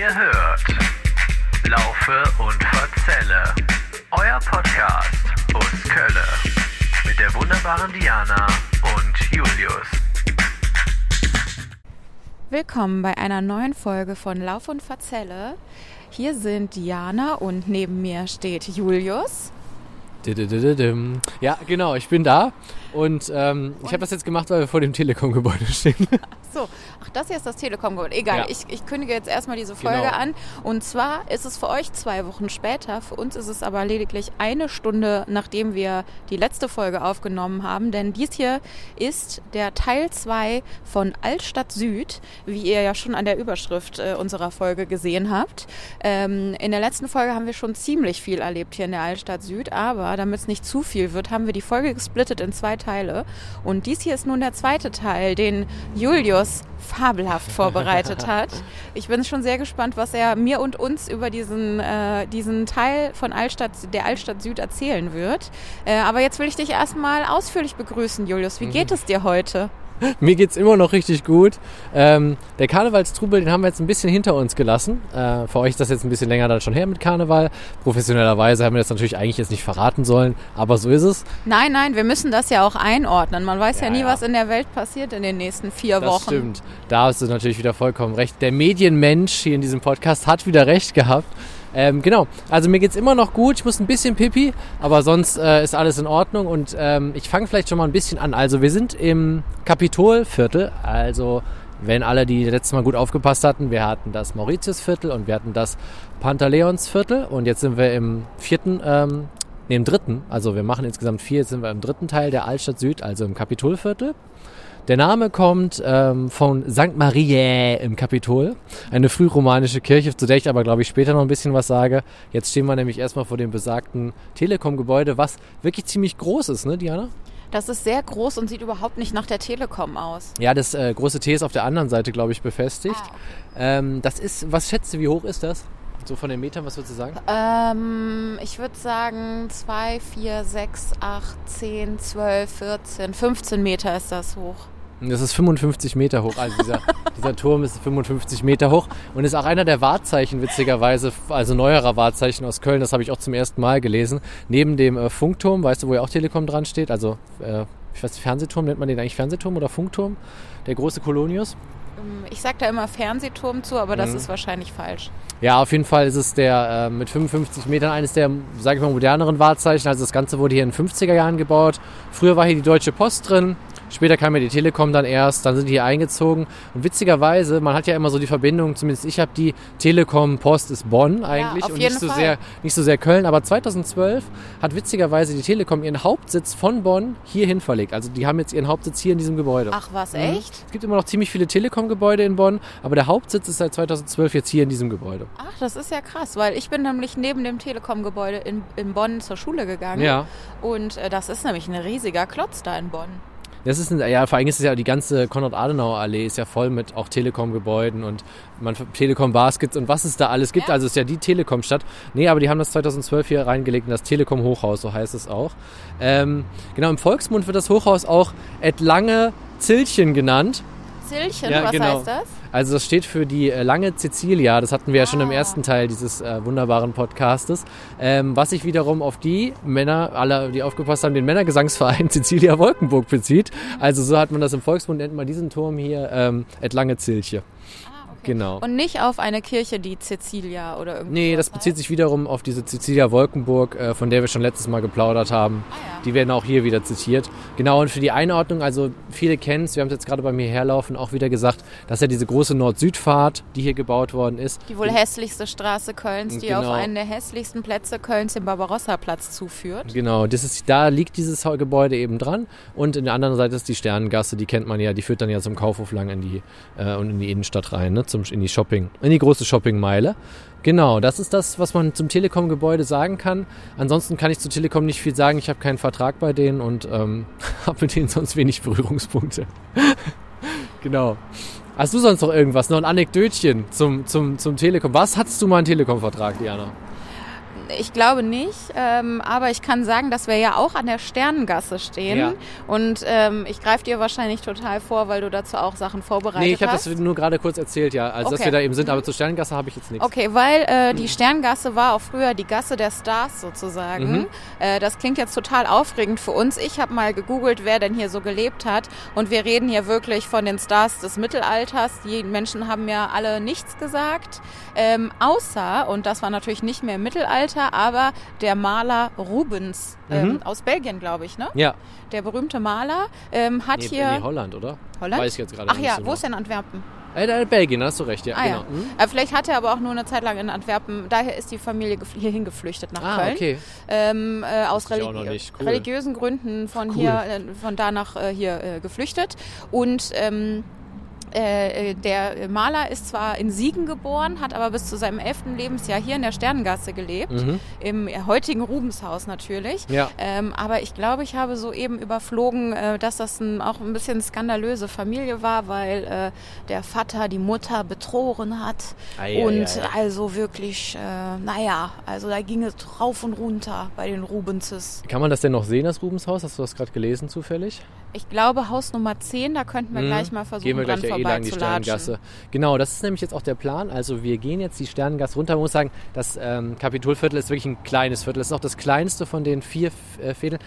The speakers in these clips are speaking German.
Ihr hört Laufe und Verzelle, euer Podcast aus Kölle mit der wunderbaren Diana und Julius. Willkommen bei einer neuen Folge von Lauf und Verzelle. Hier sind Diana und neben mir steht Julius. Ja, genau, ich bin da und ähm, ich habe das jetzt gemacht, weil wir vor dem Telekom-Gebäude stehen. So, ach, das hier ist das Telekom-Gebäude. Egal, Ja. ich, ich kündige jetzt erstmal diese Folge Genau. an. Und zwar ist es für euch zwei Wochen später. Für uns ist es aber lediglich eine Stunde, nachdem wir die letzte Folge aufgenommen haben. Denn dies hier ist der Teil 2 von Altstadt Süd, wie ihr ja schon an der Überschrift äh, unserer Folge gesehen habt. Ähm, in der letzten Folge haben wir schon ziemlich viel erlebt hier in der Altstadt Süd. Aber damit es nicht zu viel wird, haben wir die Folge gesplittet in zwei Teile. Und dies hier ist nun der zweite Teil, den Julius fabelhaft vorbereitet hat. Ich bin schon sehr gespannt, was er mir und uns über diesen, äh, diesen Teil von Altstadt, der Altstadt Süd erzählen wird. Äh, aber jetzt will ich dich erstmal ausführlich begrüßen, Julius. Wie geht es dir heute? Mir geht's immer noch richtig gut. Ähm, der Karnevalstrubel, den haben wir jetzt ein bisschen hinter uns gelassen. Äh, für euch ist das jetzt ein bisschen länger dann schon her mit Karneval. Professionellerweise haben wir das natürlich eigentlich jetzt nicht verraten sollen, aber so ist es. Nein, nein, wir müssen das ja auch einordnen. Man weiß ja, Ja, nie, ja. was in der Welt passiert in den nächsten vier Das Wochen. stimmt. Da hast du natürlich wieder vollkommen recht. Der Medienmensch hier in diesem Podcast hat wieder recht gehabt. Ähm, genau, also mir geht's immer noch gut. Ich muss ein bisschen pipi, aber sonst äh, ist alles in Ordnung. Und ähm, ich fange vielleicht schon mal ein bisschen an. Also wir sind im Kapitolviertel. Also wenn alle, die letztes Mal gut aufgepasst hatten, wir hatten das Mauritiusviertel und wir hatten das Pantaleonsviertel. Und jetzt sind wir im vierten, ähm, nee, im dritten. Also wir machen insgesamt vier. Jetzt sind wir im dritten Teil der Altstadt Süd, also im Kapitolviertel. Der Name kommt ähm, von St. Mariä im Kapitol, eine frühromanische Kirche, zu der ich aber, glaube ich, später noch ein bisschen was sage. Jetzt stehen wir nämlich erstmal vor dem besagten Telekom-Gebäude, was wirklich ziemlich groß ist, ne, Diana? Das ist sehr groß und sieht überhaupt nicht nach der Telekom aus. Ja, das äh, große T ist auf der anderen Seite, glaube ich, befestigt. Ah, Ähm, das ist, was schätzt du, wie hoch ist das? So von den Metern, was würdest du sagen? Ähm, ich würde sagen 2, 4, 6, 8, 10, 12, 14, 15 Meter ist das hoch. Das ist 55 Meter hoch. Also dieser, dieser Turm ist 55 Meter hoch und ist auch einer der Wahrzeichen, witzigerweise, also neuerer Wahrzeichen aus Köln. Das habe ich auch zum ersten Mal gelesen. Neben dem äh, Funkturm, weißt du, wo ja auch Telekom dran steht? Also, äh, ich weiß, Fernsehturm, nennt man den eigentlich Fernsehturm oder Funkturm? Der große Kolonius. Ähm, Ich sag da immer Fernsehturm zu, aber das Mhm. ist wahrscheinlich falsch. Ja, auf jeden Fall ist es der äh, mit 55 Metern eines der, sage ich mal, moderneren Wahrzeichen. Also das Ganze wurde hier in den 50er Jahren gebaut. Früher war hier die Deutsche Post drin. Später kam ja die Telekom dann erst, dann sind die hier eingezogen. Und witzigerweise, man hat ja immer so die Verbindung, zumindest ich habe die Telekom Post ist Bonn eigentlich auf und nicht so, Fall. sehr, nicht so sehr Köln. Aber 2012 hat witzigerweise die Telekom ihren Hauptsitz von Bonn hierhin verlegt. Also die haben jetzt ihren Hauptsitz hier in diesem Gebäude. Ach was, Mhm. echt? Es gibt immer noch ziemlich viele Telekom-Gebäude in Bonn, aber der Hauptsitz ist seit 2012 jetzt hier in diesem Gebäude. Ach, das ist ja krass, weil ich bin nämlich neben dem Telekom-Gebäude in, in Bonn zur Schule gegangen. Ja. Und äh, das ist nämlich ein riesiger Klotz da in Bonn. Das ist ein, ja, vor allem ist es ja die ganze Konrad-Adenauer-Allee ist ja voll mit auch Telekom-Gebäuden und man Telekom-Baskets und was es da alles gibt. Ja. Also es ist ja die Telekom-Stadt. Nee, aber die haben das 2012 hier reingelegt in das Telekom-Hochhaus, so heißt es auch. Ähm, genau, im Volksmund wird das Hochhaus auch Et Lange Zilchen genannt. Zilchen, Ja, was genau. heißt das? Also das steht für die äh, lange Cecilia. Das hatten wir ja schon im Ah. ersten Teil dieses äh, wunderbaren Podcastes. Ähm, was sich wiederum auf die Männer, alle, die aufgepasst haben, den Männergesangsverein Cecilia Wolkenburg bezieht. Also so hat man das im Volksmund, nennt man diesen Turm hier ähm, Et lange Zilche. Genau. Und nicht auf eine Kirche, die Cecilia oder irgendwie. Nee, das bezieht sich wiederum auf diese Cecilia Wolkenburg, äh, von der wir schon letztes Mal geplaudert haben. Ah, ja. Die werden auch hier wieder zitiert. Genau, und für die Einordnung, also viele kennen es, wir haben es jetzt gerade bei mir herlaufen, auch wieder gesagt, dass ja diese große Nord-Süd-Fahrt, die hier gebaut worden ist. Die wohl hässlichste Straße Kölns, die Genau. auf einen der hässlichsten Plätze Kölns, den Barbarossa-Platz, zuführt. Genau, das ist, da liegt dieses Gebäude eben dran. Und in der anderen Seite ist die Sternengasse, die kennt man ja, die führt dann ja zum Kaufhof lang in die, äh, und in die Innenstadt rein, ne? Zum, in die Shopping, in die große Shoppingmeile. Genau, das ist das, was man zum Telekom-Gebäude sagen kann. Ansonsten kann ich zu Telekom nicht viel sagen. Ich habe keinen Vertrag bei denen und ähm, habe mit denen sonst wenig Berührungspunkte. genau. Hast du sonst noch irgendwas, noch ein Anekdötchen zum, zum, zum Telekom? Was hattest du mal einen Telekom-Vertrag, Diana? Ich glaube nicht, ähm, aber ich kann sagen, dass wir ja auch an der Sternengasse stehen. Ja. Und ähm, ich greife dir wahrscheinlich total vor, weil du dazu auch Sachen vorbereitet Nee, ich habe hast. das nur gerade kurz erzählt, ja. Also, dass Okay. wir da eben sind, aber zur Sterngasse habe ich jetzt nichts. Okay, weil äh, die Sterngasse war auch früher die Gasse der Stars sozusagen. Mhm. Äh, das klingt jetzt total aufregend für uns. Ich habe mal gegoogelt, wer denn hier so gelebt hat. Und wir reden hier wirklich von den Stars des Mittelalters. Die Menschen haben ja alle nichts gesagt. Ähm, außer, und das war natürlich nicht mehr im Mittelalter, aber der Maler Rubens ähm, Mhm. aus Belgien, glaube ich, ne? Ja. Der berühmte Maler ähm, hat Nee, hier... nee, Holland, oder? Holland? Weiß ich jetzt gerade Ach ja, so wo genau. ist denn Antwerpen? Äh, Belgien, hast du recht, ja. Ah genau. ja. Mhm. Äh, vielleicht hat er aber auch nur eine Zeit lang in Antwerpen, daher ist die Familie hierhin geflüchtet nach Ah, Köln. okay. Ähm, äh, aus religi. Cool. religiösen Gründen von Cool. hier, äh, von da nach äh, hier äh, geflüchtet. Und ähm, äh, äh, der Maler ist zwar in Siegen geboren, hat aber bis zu seinem elften Lebensjahr hier in der Sternengasse gelebt, Mhm. im heutigen Rubenshaus natürlich. Ja. Ähm, aber ich glaube, ich habe so eben überflogen, äh, dass das ein, auch ein bisschen skandalöse Familie war, weil äh, der Vater die Mutter betrogen hat. Ei, ei, und ei. also wirklich, äh, naja, also da ging es rauf und runter bei den Rubenses. Kann man das denn noch sehen, das Rubenshaus? Hast du das gerade gelesen zufällig? Ich glaube, Haus Nummer 10, da könnten wir Mhm. gleich mal versuchen, Gehen wir gleich dran ja eh lang die. Sternengasse. Genau, das ist nämlich jetzt auch der Plan. Also wir gehen jetzt die Sternengasse runter. Man muss sagen, das ähm, Kapitolviertel ist wirklich ein kleines Viertel. Es ist auch das kleinste von den vier äh, Vierteln.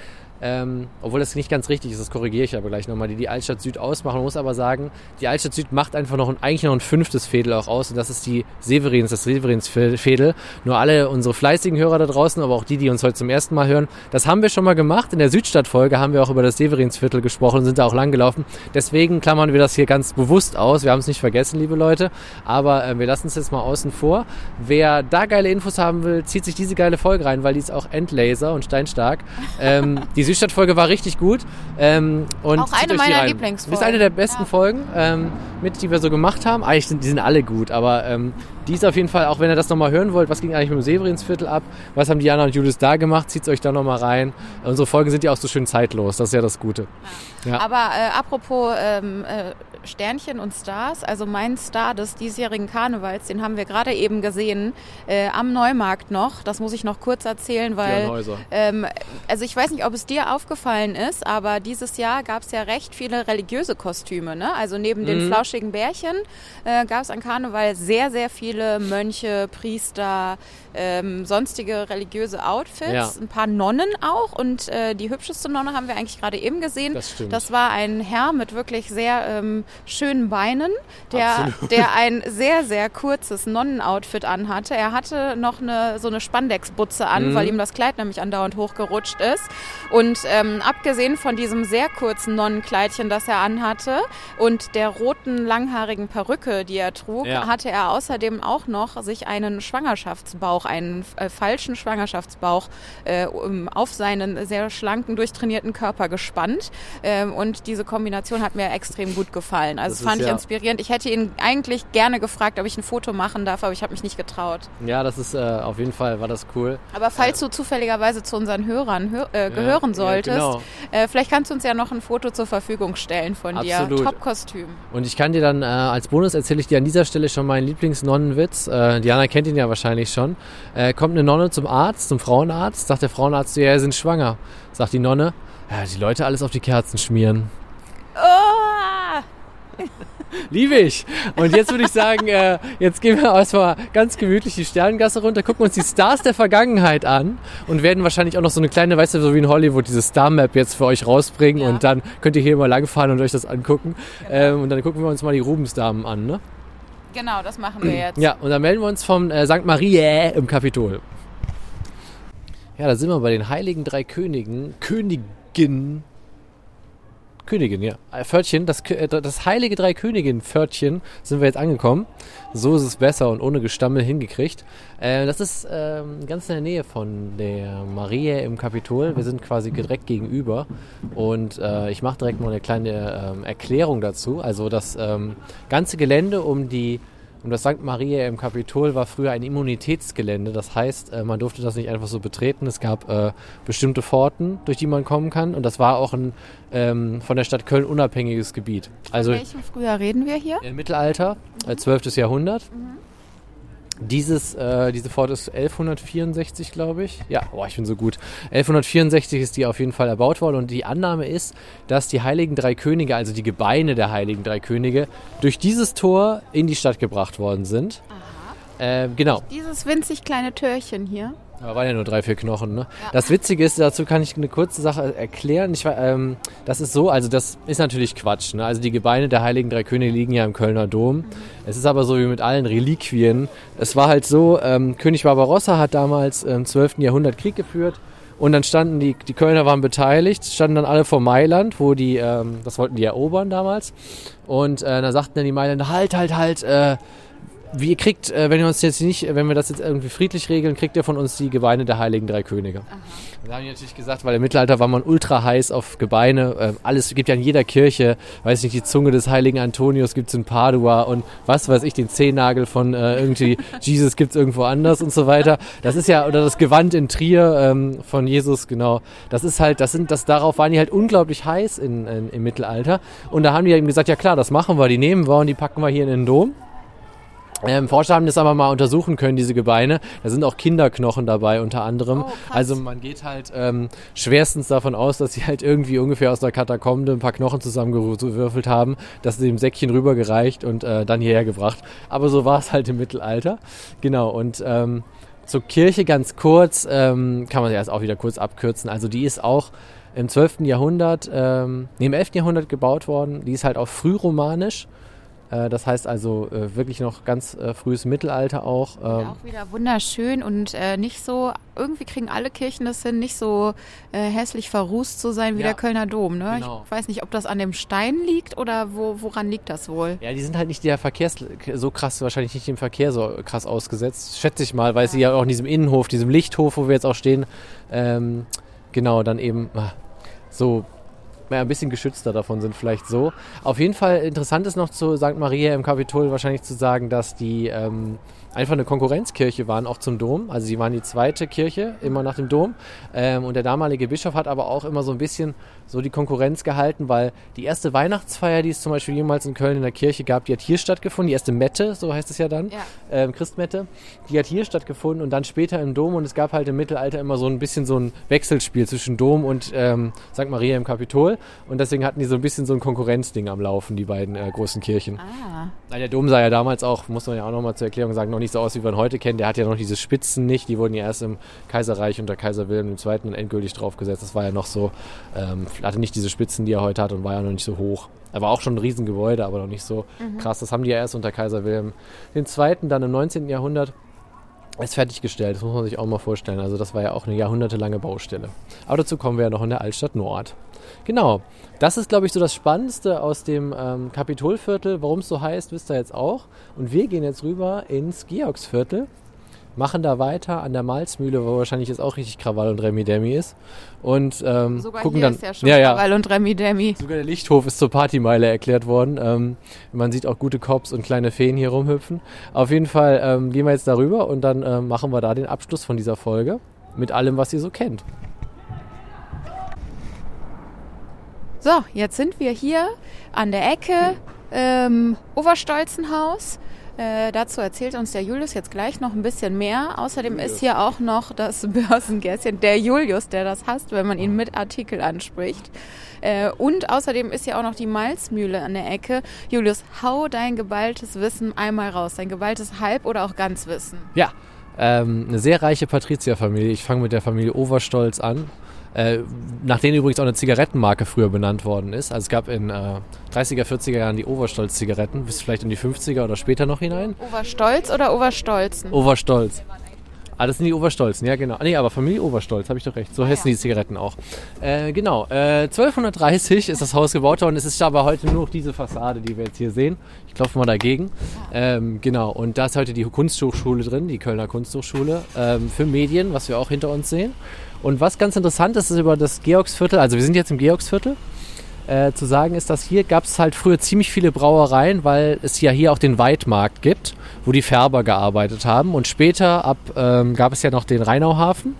Ähm, obwohl das nicht ganz richtig ist, das korrigiere ich aber gleich nochmal, die die Altstadt Süd ausmachen. Man muss aber sagen, die Altstadt Süd macht einfach noch ein, eigentlich noch ein fünftes Viertel auch aus und das ist die Severins, das Severins-Viertel. Nur alle unsere fleißigen Hörer da draußen, aber auch die, die uns heute zum ersten Mal hören, das haben wir schon mal gemacht. In der Südstadtfolge haben wir auch über das Severinsviertel gesprochen und sind da auch lang gelaufen. Deswegen klammern wir das hier ganz bewusst aus. Wir haben es nicht vergessen, liebe Leute, aber äh, wir lassen es jetzt mal außen vor. Wer da geile Infos haben will, zieht sich diese geile Folge rein, weil die ist auch Endlaser und steinstark. Ähm, die Südstadtfolge war richtig gut. Ähm, und Auch eine meiner. Lieblingsfolgen. Ist eine der besten Ja. Folgen, ähm, mit, die wir so gemacht haben. Eigentlich sind die sind alle gut, aber ähm, die ist auf jeden Fall, auch wenn ihr das nochmal hören wollt, was ging eigentlich mit dem Severinsviertel ab, was haben Diana und Julius da gemacht, zieht euch da nochmal rein. Unsere Folgen sind ja auch so schön zeitlos, das ist ja das Gute. Ja. Aber äh, apropos ähm, äh, Sternchen und Stars, also mein Star des diesjährigen Karnevals, den haben wir gerade eben gesehen äh, am Neumarkt noch. Das muss ich noch kurz erzählen, weil ähm, also ich weiß nicht, ob es dir aufgefallen ist, aber dieses Jahr gab es ja recht viele religiöse Kostüme. Ne? Also neben den Mhm. flauschigen Bärchen äh, gab es an Karneval sehr, sehr viele Mönche, Priester, ähm, sonstige religiöse Outfits, Ja. ein paar Nonnen auch und äh, die hübscheste Nonne haben wir eigentlich gerade eben gesehen. Das stimmt. Das war ein Herr mit wirklich sehr ähm, schönen Beinen, der, Absolut. der ein sehr, sehr kurzes Nonnenoutfit anhatte. Er hatte noch eine, so eine Spandexbutze an, Mhm. weil ihm das Kleid nämlich andauernd hochgerutscht ist. Und ähm, abgesehen von diesem sehr kurzen Nonnenkleidchen, das er anhatte und der roten, langhaarigen Perücke, die er trug, Ja. hatte er außerdem auch noch sich einen Schwangerschaftsbauch, einen äh, falschen Schwangerschaftsbauch äh, auf seinen sehr schlanken, durchtrainierten Körper gespannt. Ähm, und diese Kombination hat mir extrem gut gefallen. Also Das das fand ist ich ja- inspirierend. Ich hätte ihn eigentlich gerne gefragt, ob ich ein Foto machen darf, aber ich habe mich nicht getraut. Ja, das ist äh, auf jeden Fall, war das cool. Aber falls du zufälligerweise zu unseren Hörern hör, äh, gehören ja, solltest, genau. äh, vielleicht kannst du uns ja noch ein Foto zur Verfügung stellen von dir. Absolut. Top-Kostüm. Und ich kann dir dann äh, als Bonus erzähle ich dir an dieser Stelle schon meinen Lieblingsnonnenwitz. Äh, Diana kennt ihn ja wahrscheinlich schon. Äh, kommt eine Nonne zum Arzt, zum Frauenarzt, sagt der Frauenarzt, ja, sie sind schwanger. Sagt die Nonne, ja, die Leute alles auf die Kerzen schmieren. Oh! Liebe ich. Und jetzt würde ich sagen, äh, jetzt gehen wir erstmal ganz gemütlich die Sternengasse runter, gucken uns die Stars der Vergangenheit an und werden wahrscheinlich auch noch so eine kleine, weißt du, so wie in Hollywood, diese Star-Map jetzt für euch rausbringen Ja. und dann könnt ihr hier mal langfahren und euch das angucken. Ähm, und dann gucken wir uns mal die Rubensdamen an, ne? Genau, das machen wir jetzt. Ja, und dann melden wir uns vom äh, St. Marie im Kapitol. Ja, da sind wir bei den heiligen drei Königen. Königin. Königin, ja. Äh, Pförtchen, das, äh, das heilige drei Königin Pförtchen sind wir jetzt angekommen. So ist es besser und ohne Gestammel hingekriegt. Äh, das ist ähm, ganz in der Nähe von der Marie im Kapitol. Wir sind quasi direkt gegenüber. Und äh, ich mache direkt mal eine kleine ähm, Erklärung dazu. Also das ähm, ganze Gelände um die um das St. Maria im Kapitol war früher ein Immunitätsgelände. Das heißt, äh, man durfte das nicht einfach so betreten. Es gab äh, bestimmte Pforten, durch die man kommen kann. Und das war auch ein ähm, von der Stadt Köln unabhängiges Gebiet. Also Welchem Frühjahr reden wir hier? im Mittelalter, äh, 12. Jahrhundert. Dieses, äh, diese Fort ist 1164, glaube ich. Ja, boah, ich bin so gut. 1164 ist die auf jeden Fall erbaut worden und die Annahme ist, dass die Heiligen Drei Könige, also die Gebeine der Heiligen Drei Könige, durch dieses Tor in die Stadt gebracht worden sind. Äh, genau. Dieses winzig kleine Türchen hier. Da waren ja nur drei, vier Knochen. Ne? Das Witzige ist, dazu kann ich eine kurze Sache erklären. Ich, ähm, das ist so, also das ist natürlich Quatsch. Ne? Also die Gebeine der Heiligen Drei Könige liegen ja im Kölner Dom. Mhm. Es ist aber so wie mit allen Reliquien. Es war halt so, ähm, König Barbarossa hat damals im 12. Jahrhundert Krieg geführt. Und dann standen die, die Kölner waren beteiligt, standen dann alle vor Mailand, wo die, ähm, das wollten die erobern damals. Und äh, da sagten dann die Mailänder, halt, halt, halt, äh, wie ihr kriegt, äh, wenn wir uns jetzt nicht, wenn wir das jetzt irgendwie friedlich regeln, kriegt ihr von uns die Gebeine der Heiligen Drei Könige. Aha. Da haben die natürlich gesagt, weil im Mittelalter war man ultra heiß auf Gebeine. Äh, alles gibt ja in jeder Kirche, weiß nicht, die Zunge des Heiligen Antonius gibt es in Padua und was weiß ich, den Zehennagel von äh, irgendwie Jesus gibt es irgendwo anders und so weiter. Das ist ja, oder das Gewand in Trier ähm, von Jesus, genau. Das ist halt, das sind, das darauf waren die halt unglaublich heiß in, in, im Mittelalter. Und da haben die eben gesagt, ja klar, das machen wir, die nehmen wir und die packen wir hier in den Dom. Ähm, Forscher haben das aber mal untersuchen können, diese Gebeine. Da sind auch Kinderknochen dabei unter anderem. Oh, also man geht halt ähm, schwerstens davon aus, dass sie halt irgendwie ungefähr aus der Katakombe ein paar Knochen zusammengewürfelt haben, dass sie dem Säckchen rübergereicht und äh, dann hierher gebracht. Aber so war es halt im Mittelalter. Genau, und ähm, zur Kirche ganz kurz, ähm, kann man ja erst auch wieder kurz abkürzen. Also die ist auch im 12. Jahrhundert, ähm, nee, im 11. Jahrhundert gebaut worden. Die ist halt auch frühromanisch. Das heißt also äh, wirklich noch ganz äh, frühes Mittelalter auch. Ähm. Auch wieder wunderschön und nicht so, irgendwie kriegen alle Kirchen das hin, nicht so hässlich verrußt zu sein wie ja, der Kölner Dom. Ne? Genau. Ich weiß nicht, ob das an dem Stein liegt oder wo, woran liegt das wohl? Ja, die sind halt nicht der Verkehrs so krass, wahrscheinlich nicht dem Verkehr so krass ausgesetzt, schätze ich mal, weil ja. sie ja auch in diesem Innenhof, diesem Lichthof, wo wir jetzt auch stehen, ähm, genau, dann eben ah, so ein bisschen geschützter davon sind, vielleicht so. Auf jeden Fall interessant ist noch zu St. Maria im Kapitol wahrscheinlich zu sagen, dass die ähm, einfach eine Konkurrenzkirche waren, auch zum Dom. Also sie waren die zweite Kirche, immer nach dem Dom. Ähm, und der damalige Bischof hat aber auch immer so ein bisschen so die Konkurrenz gehalten, weil die erste Weihnachtsfeier, die es zum Beispiel jemals in Köln in der Kirche gab, die hat hier stattgefunden. Die erste Mette, so heißt es ja dann, ja. Ähm, Christmette, die hat hier stattgefunden und dann später im Dom. Und es gab halt im Mittelalter immer so ein bisschen so ein Wechselspiel zwischen Dom und ähm, St. Maria im Kapitol. Und deswegen hatten die so ein bisschen so ein Konkurrenzding am Laufen, die beiden äh, großen Kirchen. Ah. Der Dom sah ja damals auch, muss man ja auch nochmal zur Erklärung sagen, noch nicht so aus, wie man heute kennt. Der hat ja noch diese Spitzen nicht. Die wurden ja erst im Kaiserreich unter Kaiser Wilhelm II. endgültig draufgesetzt. Das war ja noch so, ähm, hatte nicht diese Spitzen, die er heute hat und war ja noch nicht so hoch. Er war auch schon ein Riesengebäude, aber noch nicht so mhm. krass. Das haben die ja erst unter Kaiser Wilhelm II. dann im 19. Jahrhundert ist fertiggestellt. Das muss man sich auch mal vorstellen. Also das war ja auch eine jahrhundertelange Baustelle. Aber dazu kommen wir ja noch in der Altstadt Nord. Genau, das ist, glaube ich, so das Spannendste aus dem ähm, Kapitolviertel. Warum es so heißt, wisst ihr jetzt auch. Und wir gehen jetzt rüber ins Georgsviertel machen da weiter an der Malzmühle, wo wahrscheinlich jetzt auch richtig Krawall und Remi Demi ist. Und ähm, Sogar gucken dann. Ja schon ja, ja. Krawall und Remi Demi. Sogar der Lichthof ist zur Partymeile erklärt worden. Ähm, man sieht auch gute Cops und kleine Feen hier rumhüpfen. Auf jeden Fall ähm, gehen wir jetzt darüber und dann ähm, machen wir da den Abschluss von dieser Folge mit allem, was ihr so kennt. So, jetzt sind wir hier an der Ecke ähm, Oberstolzenhaus. Äh, dazu erzählt uns der Julius jetzt gleich noch ein bisschen mehr. Außerdem Julius. ist hier auch noch das Börsengässchen, der Julius, der das hasst, wenn man ihn mit Artikel anspricht. Äh, und außerdem ist hier auch noch die Malzmühle an der Ecke. Julius, hau dein geballtes Wissen einmal raus, dein geballtes Halb- oder auch Ganzwissen. Ja, ähm, eine sehr reiche Patrizierfamilie. Ich fange mit der Familie Overstolz an. Äh, nach denen übrigens auch eine Zigarettenmarke früher benannt worden ist. Also es gab in äh, 30er, 40er Jahren die Overstolz-Zigaretten, bis vielleicht in die 50er oder später noch hinein. Overstolz oder Overstolzen? Overstolz. Ah, das sind die Oberstolzen, ja genau. Nee, aber Familie Oberstolz, habe ich doch recht. So ah, heißen ja. die Zigaretten auch. Äh, genau, äh, 1230 ist das Haus gebaut worden. Es ist aber heute nur noch diese Fassade, die wir jetzt hier sehen. Ich klopfe mal dagegen. Ähm, genau, und da ist heute die Kunsthochschule drin, die Kölner Kunsthochschule ähm, für Medien, was wir auch hinter uns sehen. Und was ganz interessant ist, ist über das Georgsviertel, also wir sind jetzt im Georgsviertel, äh, zu sagen ist, dass hier gab es halt früher ziemlich viele Brauereien, weil es ja hier auch den Weidmarkt gibt, wo die Färber gearbeitet haben. Und später ab ähm, gab es ja noch den Rheinauhafen.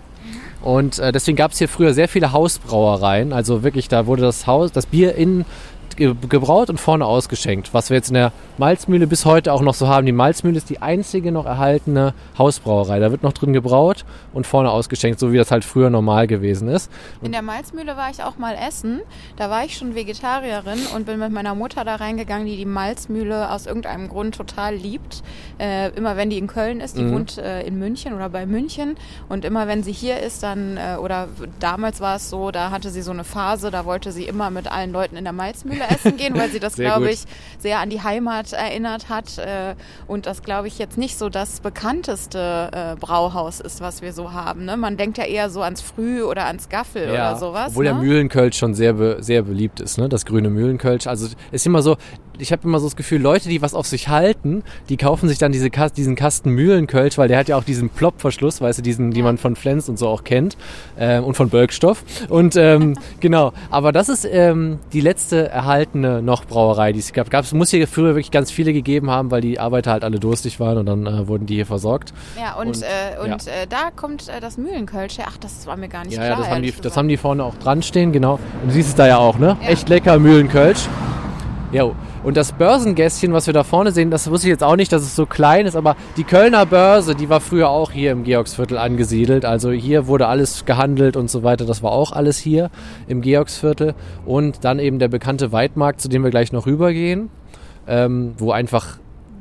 Und äh, deswegen gab es hier früher sehr viele Hausbrauereien. Also wirklich, da wurde das Haus, das Bier in ge gebraut und vorne ausgeschenkt. Was wir jetzt in der Malzmühle bis heute auch noch so haben. Die Malzmühle ist die einzige noch erhaltene Hausbrauerei. Da wird noch drin gebraut und vorne ausgeschenkt, so wie das halt früher normal gewesen ist. In der Malzmühle war ich auch mal essen. Da war ich schon Vegetarierin und bin mit meiner Mutter da reingegangen, die die Malzmühle aus irgendeinem Grund total liebt. Äh, immer wenn die in Köln ist, die Mhm. wohnt äh, in München oder bei München. Und immer wenn sie hier ist, dann, äh, oder damals war es so, da hatte sie so eine Phase, da wollte sie immer mit allen Leuten in der Malzmühle essen gehen, weil sie das, glaube ich, sehr an die Heimat erinnert hat. Äh, und das, glaube ich, jetzt nicht so das bekannteste äh, Brauhaus ist, was wir so haben. Ne? Man denkt ja eher so ans Früh oder ans Gaffel oder sowas. Obwohl ne? der Mühlenkölsch schon sehr, be sehr beliebt ist, ne? das grüne Mühlenkölsch. Also ist immer so, ich habe immer so das Gefühl, Leute, die was auf sich halten, die kaufen sich dann diese Kas diesen Kasten Mühlenkölsch, weil der hat ja auch diesen Plopverschluss, weißt du, diesen, die man von Flens und so auch kennt ähm, und von Bölkstoff. Und ähm, genau, aber das ist ähm, die letzte erhaltene noch Brauerei, die es gab. Gab's, muss hier früher wirklich ganz viele gegeben haben, weil die Arbeiter halt alle durstig waren und dann äh, wurden die hier versorgt. Ja, und, Und, äh, und ja. äh, da kommt äh, das Mühlenkölsch her. Ach, das war mir gar nicht Ja, klar. ja, das haben, die, das haben die vorne auch dran stehen, genau. Und du siehst es da ja auch, ne? Ja. Echt lecker Mühlenkölsch. Ja, und das Börsengässchen, was wir da vorne sehen, das wusste ich jetzt auch nicht, dass es so klein ist, aber die Kölner Börse, die war früher auch hier im Georgsviertel angesiedelt. Also hier wurde alles gehandelt und so weiter. Das war auch alles hier im Georgsviertel. Und dann eben der bekannte Weidmarkt, zu dem wir gleich noch rübergehen, ähm, wo einfach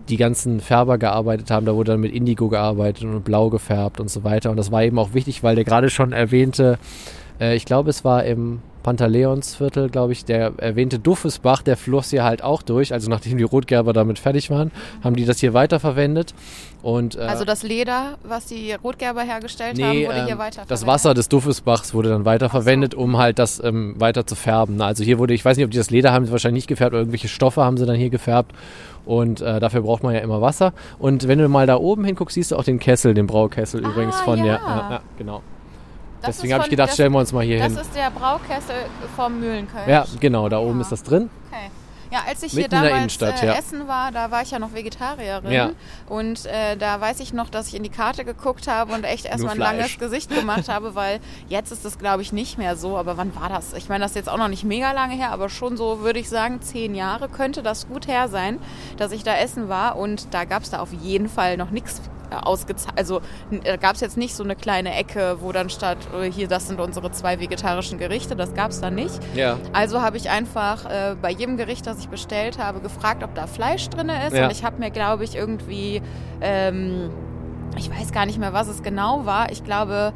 die ganzen Färber gearbeitet haben. Da wurde dann mit Indigo gearbeitet und blau gefärbt und so weiter. Und das war eben auch wichtig, weil der gerade schon erwähnte, äh, ich glaube, es war im Pantaleonsviertel, glaube ich, der erwähnte Duffesbach, der floss hier halt auch durch. Also nachdem die Rotgerber damit fertig waren, haben die das hier weiterverwendet. Und, äh, Also das Leder, was die Rotgerber hergestellt haben, Nee, wurde hier ähm, weiter das Wasser des Duffesbachs wurde dann weiterverwendet, um halt das ähm, weiter zu färben. Also hier wurde, ich weiß nicht, ob die das Leder haben, sie wahrscheinlich nicht gefärbt, oder irgendwelche Stoffe haben sie dann hier gefärbt. Und äh, dafür braucht man ja immer Wasser. Und wenn du mal da oben hinguckst, siehst du auch den Kessel, den Braukessel Ah, übrigens von ja. der. Ja, ja, genau. Das Deswegen habe ich gedacht, das- stellen wir uns mal hier Das hin. ist der Braukessel vom Mühlenkölsch. Ja, genau, da oben Ja. ist das drin. Okay. Ja, als ich Mitten hier damals äh, ja. essen war, da war ich ja noch Vegetarierin. Ja. Und äh, da weiß ich noch, dass ich in die Karte geguckt habe und echt erstmal ein langes Gesicht gemacht habe, weil jetzt ist es, glaube ich, nicht mehr so. Aber wann war das? Ich meine, das ist jetzt auch noch nicht mega lange her, aber schon so, würde ich sagen, zehn Jahre könnte das gut her sein, dass ich da essen war. Und da gab es da auf jeden Fall noch nichts ausgezahlt. Also n- da gab es jetzt nicht so eine kleine Ecke, wo dann statt, äh, hier, das sind unsere zwei vegetarischen Gerichte. Das gab es da nicht. Ja. Also habe ich einfach äh, bei jedem Gericht, das ich bestellt habe, gefragt, ob da Fleisch drin ist. Ja. Und ich habe mir, glaube ich, irgendwie, ähm, ich weiß gar nicht mehr, was es genau war. Ich glaube,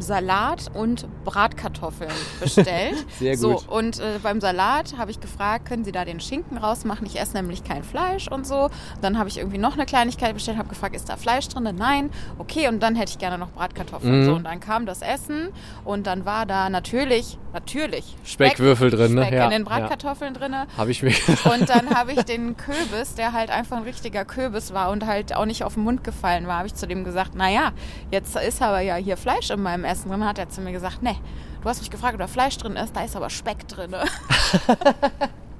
Salat und Bratkartoffeln bestellt. Sehr So, gut. und äh, beim Salat habe ich gefragt, können Sie da den Schinken rausmachen? Ich esse nämlich kein Fleisch und so. Dann habe ich irgendwie noch eine Kleinigkeit bestellt, habe gefragt, ist da Fleisch drin? Nein. Okay, und dann hätte ich gerne noch Bratkartoffeln. Mhm. So, und dann kam das Essen und dann war da natürlich, natürlich Speckwürfel drin, ne? Speck Ja, in den ja. Bratkartoffeln drinne. Habe ich mir. Und dann habe ich den Kürbis, der halt einfach ein richtiger Kürbis war und halt auch nicht auf den Mund gefallen war, habe ich zu dem gesagt, naja, jetzt ist aber ja hier Fleisch in meinem Essen drin. Hat er zu mir gesagt, ne, du hast mich gefragt, ob da Fleisch drin ist, da ist aber Speck drin.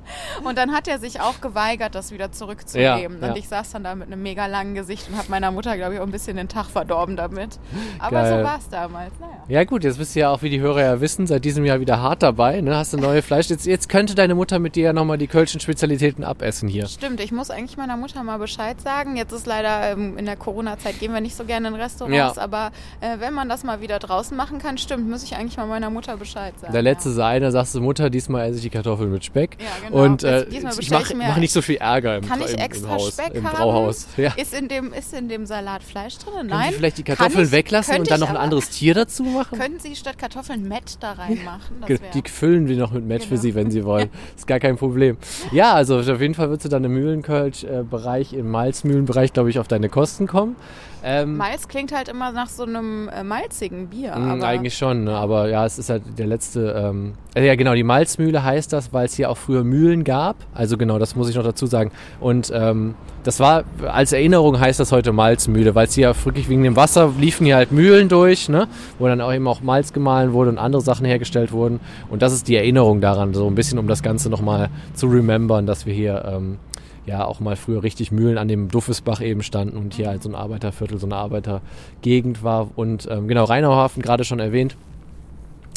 Und dann hat er sich auch geweigert, das wieder zurückzugeben. Ja, ja. Und ich saß dann da mit einem mega langen Gesicht und habe meiner Mutter, glaube ich, auch ein bisschen den Tag verdorben damit. Aber Geil. so war es damals. Naja. Ja gut, jetzt bist du ja auch, wie die Hörer ja wissen, seit diesem Jahr wieder hart dabei. Ne? Hast du neue Fleisch. Jetzt, jetzt könnte deine Mutter mit dir ja nochmal die kölschen Spezialitäten abessen hier. Stimmt, ich muss eigentlich meiner Mutter mal Bescheid sagen. Jetzt ist leider ähm, in der Corona-Zeit gehen wir nicht so gerne in Restaurants, Ja. aber äh, wenn man das mal wieder draußen machen kann, stimmt, muss ich eigentlich mal meiner Mutter Bescheid sagen. Der letzte ja. sei einer, sagst du, Mutter, diesmal esse ich die Kartoffeln mit Speck. Ja, genau. Und äh, diesmal ich bestell mache ich mir- mach nicht so viel Ärger im, Kann ich im, extra im Haus, Speck im haben? Brauhaus. Ja. Ist in, dem, ist in dem Salat Fleisch drin? Können Nein. Sie vielleicht die Kartoffeln ich- weglassen und dann noch ein anderes Tier dazu machen? Könnten Sie statt Kartoffeln Met da reinmachen? Die füllen wir noch mit Match für Genau. Sie, wenn Sie wollen. Ist gar kein Problem. Ja, also auf jeden Fall wird du dann im Mühlenkölsch-Bereich, im Malzmühlenbereich, glaube ich, auf deine Kosten kommen. Ähm, Malz klingt halt immer nach so einem äh, malzigen Bier. Mm, aber Eigentlich schon, ne? aber ja, es ist halt der letzte. Ähm, äh, ja, genau, die Malzmühle heißt das, weil es hier auch früher Mühlen gab. Also genau, das muss ich noch dazu sagen. Und ähm, das war, als Erinnerung heißt das heute Malzmühle, weil es hier wirklich wegen dem Wasser liefen hier halt Mühlen durch, ne? wo dann auch eben auch Malz gemahlen wurde und andere Sachen hergestellt wurden. Und das ist die Erinnerung daran, so ein bisschen, um das Ganze nochmal zu remembern, dass wir hier. Ähm, ja auch mal früher richtig Mühlen an dem Duffesbach eben standen und hier halt so ein Arbeiterviertel, so eine Arbeitergegend war. Und ähm, genau, Rheinauhafen, gerade schon erwähnt,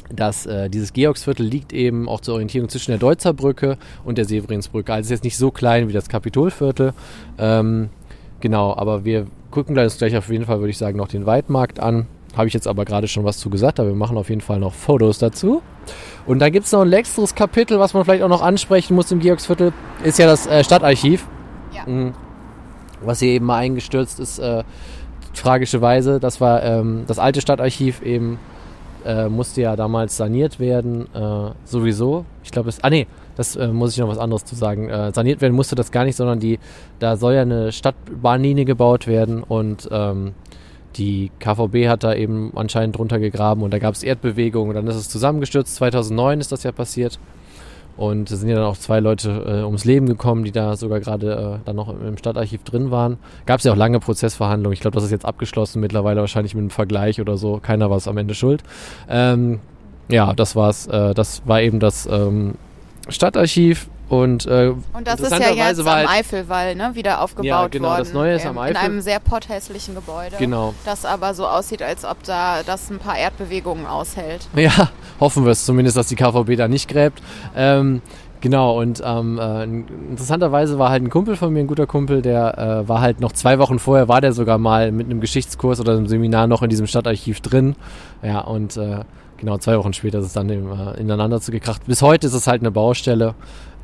dass äh, dieses Georgsviertel liegt eben auch zur Orientierung zwischen der Deutzer Brücke und der Severinsbrücke. Also ist jetzt nicht so klein wie das Kapitolviertel. Ähm, genau, aber wir gucken gleich auf jeden Fall, würde ich sagen, noch den Weidmarkt an. Habe ich jetzt aber gerade schon was zu gesagt, aber wir machen auf jeden Fall noch Fotos dazu. Und dann gibt es noch ein letzteres Kapitel, was man vielleicht auch noch ansprechen muss im Georgsviertel, ist ja das äh, Stadtarchiv. Ja. Mhm. Was hier eben mal eingestürzt ist, äh, tragischerweise. Das war ähm, das alte Stadtarchiv eben, äh, musste ja damals saniert werden, äh, sowieso. Ich glaube, es, ah nee, das äh, muss ich noch was anderes zu sagen. Äh, saniert werden musste das gar nicht, sondern die, da soll ja eine Stadtbahnlinie gebaut werden und ähm, die KVB hat da eben anscheinend drunter gegraben und da gab es Erdbewegungen und dann ist es zusammengestürzt. 2009 ist das ja passiert. Und es sind ja dann auch zwei Leute äh, ums Leben gekommen, die da sogar gerade äh, dann noch im Stadtarchiv drin waren. Gab es ja auch lange Prozessverhandlungen. Ich glaube, das ist jetzt abgeschlossen mittlerweile, wahrscheinlich mit einem Vergleich oder so. Keiner war es am Ende schuld. Ähm, ja, das war's. Äh, das war eben das ähm, Stadtarchiv. Und, äh, Und das ist ja jetzt am halt, Eiffelwall ne, wieder aufgebaut Ja, genau, worden. das Neue ist am Eifel. In einem sehr potthässlichen Gebäude. Genau. Das aber so aussieht, als ob da das ein paar Erdbewegungen aushält. Ja, hoffen wir es zumindest, dass die KVB da nicht gräbt. Ähm, genau, und ähm, äh, interessanterweise war halt ein Kumpel von mir, ein guter Kumpel, der äh, war halt noch zwei Wochen vorher, war der sogar mal mit einem Geschichtskurs oder einem Seminar noch in diesem Stadtarchiv drin. Ja, und äh, genau, zwei Wochen später ist es dann eben, äh, ineinander zugekracht. Bis heute ist es halt eine Baustelle.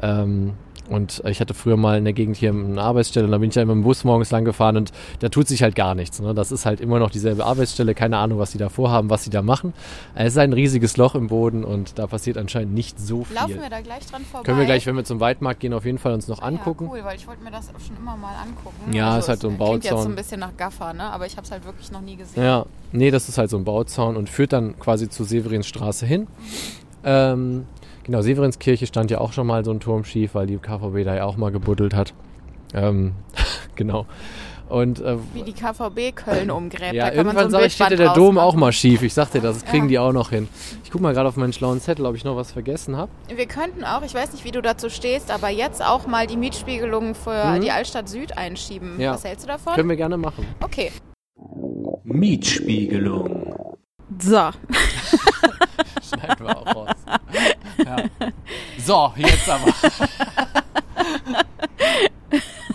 Ähm, und ich hatte früher mal in der Gegend hier eine Arbeitsstelle und da bin ich ja immer im Bus morgens lang gefahren und da tut sich halt gar nichts. Ne? Das ist halt immer noch dieselbe Arbeitsstelle, keine Ahnung, was die da vorhaben, was sie da machen. Es ist ein riesiges Loch im Boden und da passiert anscheinend nicht so viel. Laufen wir da gleich dran vorbei? Können wir gleich, wenn wir zum Weidmarkt gehen, auf jeden Fall uns noch angucken. Ja, cool, weil ich wollte mir das auch schon immer mal angucken. Ja, ist halt so ein Klingt jetzt so Bauzaun. ein bisschen nach Gaffer, ne? aber ich habe es halt wirklich noch nie gesehen. Ja, nee, das ist halt so ein Bauzaun und führt dann quasi zur Severinsstraße hin. Ähm, genau, Severinskirche stand ja auch schon mal so ein Turm schief, weil die KVB da ja auch mal gebuddelt hat. Ähm, genau. Und äh, Wie die KVB Köln umgräbt. ja, da kann man so irgendwann ein sag ich, steht ja der Dom auch mal schief. Ich sagte das, das kriegen Ja. die auch noch hin. Ich guck mal gerade auf meinen schlauen Zettel, ob ich noch was vergessen habe. Wir könnten auch, ich weiß nicht, wie du dazu stehst, aber jetzt auch mal die Mietspiegelung für Mhm. die Altstadt Süd einschieben. Ja. Was hältst du davon? Können wir gerne machen. Okay. Mietspiegelung. So, Schneiden wir auch raus. Ja. So, jetzt aber.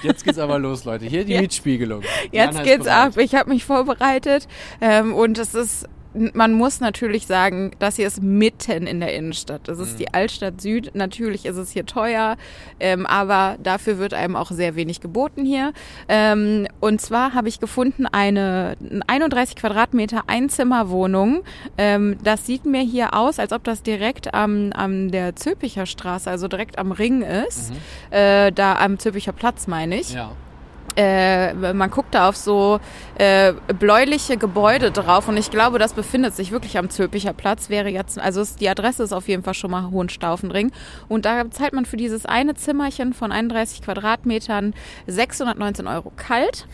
Jetzt geht's aber los, Leute. Hier die. Mietspiegelung. jetzt geht's bereit. ab. Ich habe mich vorbereitet ähm, und es ist, man muss natürlich sagen, das hier ist mitten in der Innenstadt. Das Mhm. ist die Altstadt Süd. Natürlich ist es hier teuer, ähm, aber dafür wird einem auch sehr wenig geboten hier. Ähm, und zwar habe ich gefunden eine 31 Quadratmeter Einzimmerwohnung. Ähm, das sieht mir hier aus, als ob das direkt am, am der Zülpicher Straße, also direkt am Ring ist. Äh, da am Zülpicher Platz meine ich. Mhm. Ja. Äh, man guckt da auf so äh, bläuliche Gebäude drauf und ich glaube, das befindet sich wirklich am Zülpicher Platz. Wäre jetzt, also es, die Adresse ist auf jeden Fall schon mal Hohenstaufenring und da zahlt man für dieses eine Zimmerchen von 31 Quadratmetern 619 Euro kalt.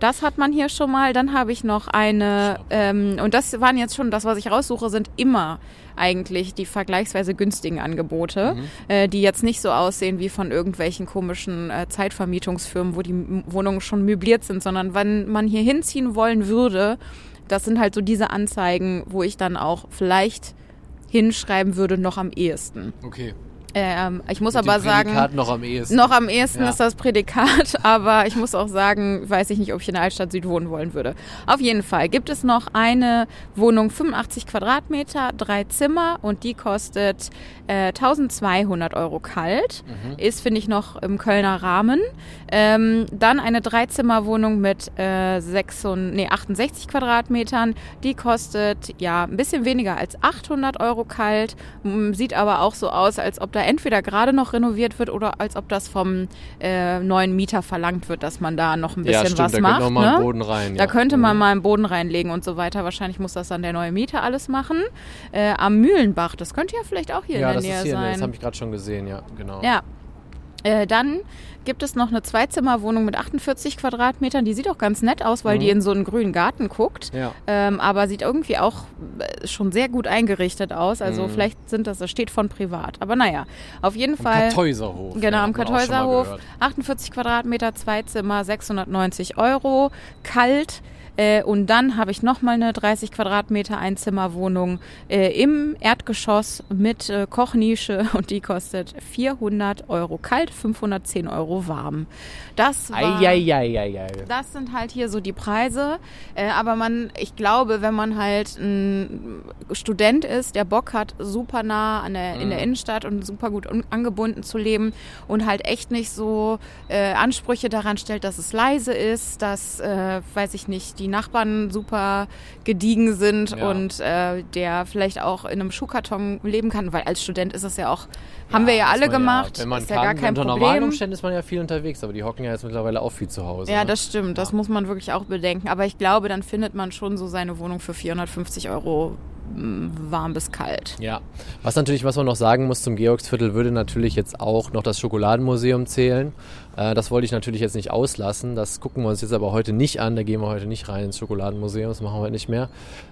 Das hat man hier schon mal. Dann habe ich noch eine, ähm, und das waren jetzt schon, das, was ich raussuche, sind immer eigentlich die vergleichsweise günstigen Angebote, äh, die jetzt nicht so aussehen wie von irgendwelchen komischen äh, Zeitvermietungsfirmen, wo die M- Wohnungen schon möbliert sind, sondern wenn man hier hinziehen wollen würde, das sind halt so diese Anzeigen, wo ich dann auch vielleicht hinschreiben würde, noch am ehesten. Okay. Ähm, ich muss Mit aber sagen, Prädikat noch am ehesten. noch am ehesten Ja. ist das Prädikat, aber ich muss auch sagen, weiß ich nicht, ob ich in der Altstadt Süd wohnen wollen würde. Auf jeden Fall gibt es noch eine Wohnung, 85 Quadratmeter, drei Zimmer und die kostet äh, 1200 Euro kalt. Ist, finde ich, noch im Kölner Rahmen. Ähm, dann eine Dreizimmerwohnung mit äh, 66, nee, 68 Quadratmetern. Die kostet ja ein bisschen weniger als 800 Euro kalt. Sieht aber auch so aus, als ob da entweder gerade noch renoviert wird oder als ob das vom äh, neuen Mieter verlangt wird, dass man da noch ein bisschen ja, stimmt, was da macht. könnte ne? Boden rein. Da ja. könnte man Mhm. mal einen Boden reinlegen und so weiter. Wahrscheinlich muss das dann der neue Mieter alles machen. Äh, am Mühlenbach, das könnte ja vielleicht auch hier Ja, in das der ist Nähe hier, ne, das sein. habe ich gerade schon gesehen, ja, genau. Ja. Äh, dann gibt es noch eine Zweizimmerwohnung mit 48 Quadratmetern. Die sieht auch ganz nett aus, weil Mhm. die in so einen grünen Garten guckt. Ja. Ähm, aber sieht irgendwie auch äh, schon sehr gut eingerichtet aus. Also Mhm. vielleicht sind das, das steht von privat. Aber naja, auf jeden Am Fall. Kartäuserhof. Genau, ja, am Kartäuserhof. gehört. 48 Quadratmeter, zwei Zimmer, 690 Euro. Kalt. Äh, und dann habe ich nochmal eine 30 Quadratmeter Einzimmerwohnung äh, im Erdgeschoss mit äh, Kochnische und die kostet 400 Euro kalt, 510 Euro warm. Das war, das sind halt hier so die Preise. Äh, aber man, ich glaube, wenn man halt ein Student ist, der Bock hat, super nah an der, in der Innenstadt und super gut un- angebunden zu leben und halt echt nicht so äh, Ansprüche daran stellt, dass es leise ist, dass, äh, weiß ich nicht, die Nachbarn super gediegen sind Ja. und äh, der vielleicht auch in einem Schuhkarton leben kann, weil als Student ist es ja auch, haben wir ja alle gemacht, wenn man ist kann, ja gar kein unter normalen Problem. Umständen ist man ja viel unterwegs, aber die hocken ja jetzt mittlerweile auch viel zu Hause. Ja, ne? das stimmt. Das muss man wirklich auch bedenken. Aber ich glaube, dann findet man schon so seine Wohnung für 450 Euro mh, warm bis kalt. Ja, was natürlich, was man noch sagen muss zum Georgsviertel, würde natürlich jetzt auch noch das Schokoladenmuseum zählen. Äh, das wollte ich natürlich jetzt nicht auslassen. Das gucken wir uns jetzt aber heute nicht an. Da gehen wir heute nicht rein ins Schokoladenmuseum. Das machen wir heute nicht mehr.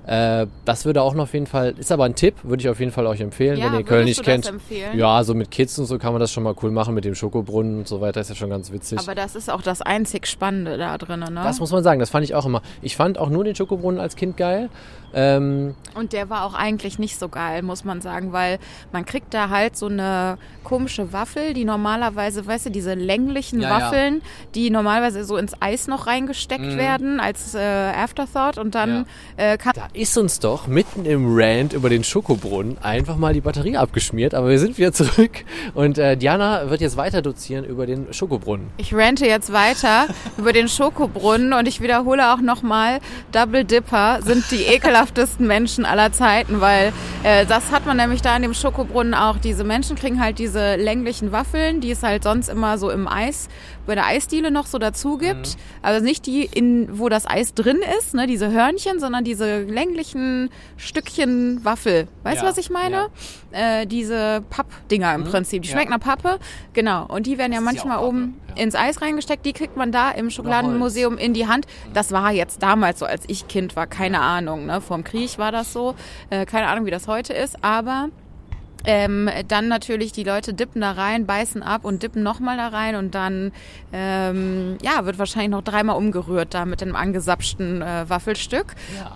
Äh, das würde auch noch auf jeden Fall, ist aber ein Tipp, würde ich auf jeden Fall euch empfehlen, wenn ihr Köln nicht kennt. Ja, so mit Kids und so kann man das schon mal cool machen mit dem Schokobrunnen und so weiter. Ist ja schon ganz witzig. Aber das ist auch das einzig Spannende da drinnen, ne? das muss man sagen, das fand ich auch immer. Ich fand auch nur den Schokobrunnen als Kind geil. Ähm, Und der war auch eigentlich nicht so geil, muss man sagen, weil man kriegt da halt so eine komische Waffel, die normalerweise, weißt du, diese länglichen Ja, ja. Waffeln, die normalerweise so ins Eis noch reingesteckt Mhm. werden als äh, Afterthought und dann äh, kann Da ist uns doch mitten im Rant über den Schokobrunnen einfach mal die Batterie abgeschmiert, aber wir sind wieder zurück und äh, Diana wird jetzt weiter dozieren über den Schokobrunnen. Ich rante jetzt weiter über den Schokobrunnen und ich wiederhole auch nochmal, Double Dipper sind die ekelhaftesten Menschen aller Zeiten, weil äh, das hat man nämlich da in dem Schokobrunnen auch. Diese Menschen kriegen halt diese länglichen Waffeln, die es halt sonst immer so im Eis, bei der Eisdiele noch so dazu gibt. Also nicht die, in, wo das Eis drin ist, ne, diese Hörnchen, sondern diese länglichen Stückchen Waffel. Weißt du, Ja, was ich meine? Äh, diese Pappdinger im Prinzip. Die Ja. schmecken nach Pappe. Genau. Und die werden ja ja manchmal oben ja. ins Eis reingesteckt. Die kriegt man da im Schokoladenmuseum in die Hand. Das war jetzt damals so, als ich Kind war. Keine Ahnung. Ne? Vorm Krieg war das so. Äh, keine Ahnung, wie das heute ist. Aber ähm, dann natürlich die Leute dippen da rein, beißen ab und dippen nochmal da rein und dann ähm, ja, wird wahrscheinlich noch dreimal umgerührt da mit dem angesapschten äh, Waffelstück.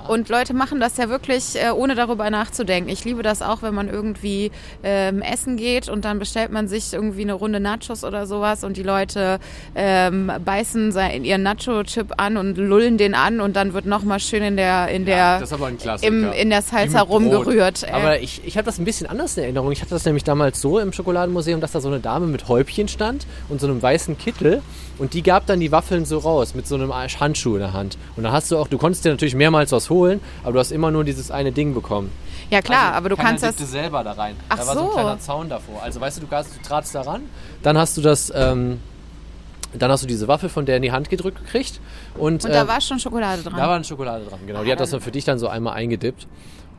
Und Leute machen das ja wirklich, äh, ohne darüber nachzudenken. Ich liebe das auch, wenn man irgendwie ähm, essen geht und dann bestellt man sich irgendwie eine Runde Nachos oder sowas und die Leute ähm, beißen in ihren Nacho-Chip an und lullen den an und dann wird nochmal schön in der in der ein Klassiker. im, in der Salsa rumgerührt. Äh, Aber ich, ich habe das ein bisschen anders in Erinnerung. Ich hatte das nämlich damals so im Schokoladenmuseum, dass da so eine Dame mit Häubchen stand und so einem weißen Kittel und die gab dann die Waffeln so raus mit so einem Handschuh in der Hand. Und da hast du auch, du konntest dir natürlich mehrmals was holen, aber du hast immer nur dieses eine Ding bekommen. ja klar, Also, aber du kannst das dippte selber da rein. Ach da war so ein so. kleiner Zaun davor. Also weißt du, du, du tratst da ran, dann hast du das, ähm, dann hast du diese Waffel von der in die Hand gedrückt gekriegt und, und da ähm, war schon Schokolade dran. da war eine Schokolade dran, genau. Die hat das dann für dich dann so einmal eingedippt.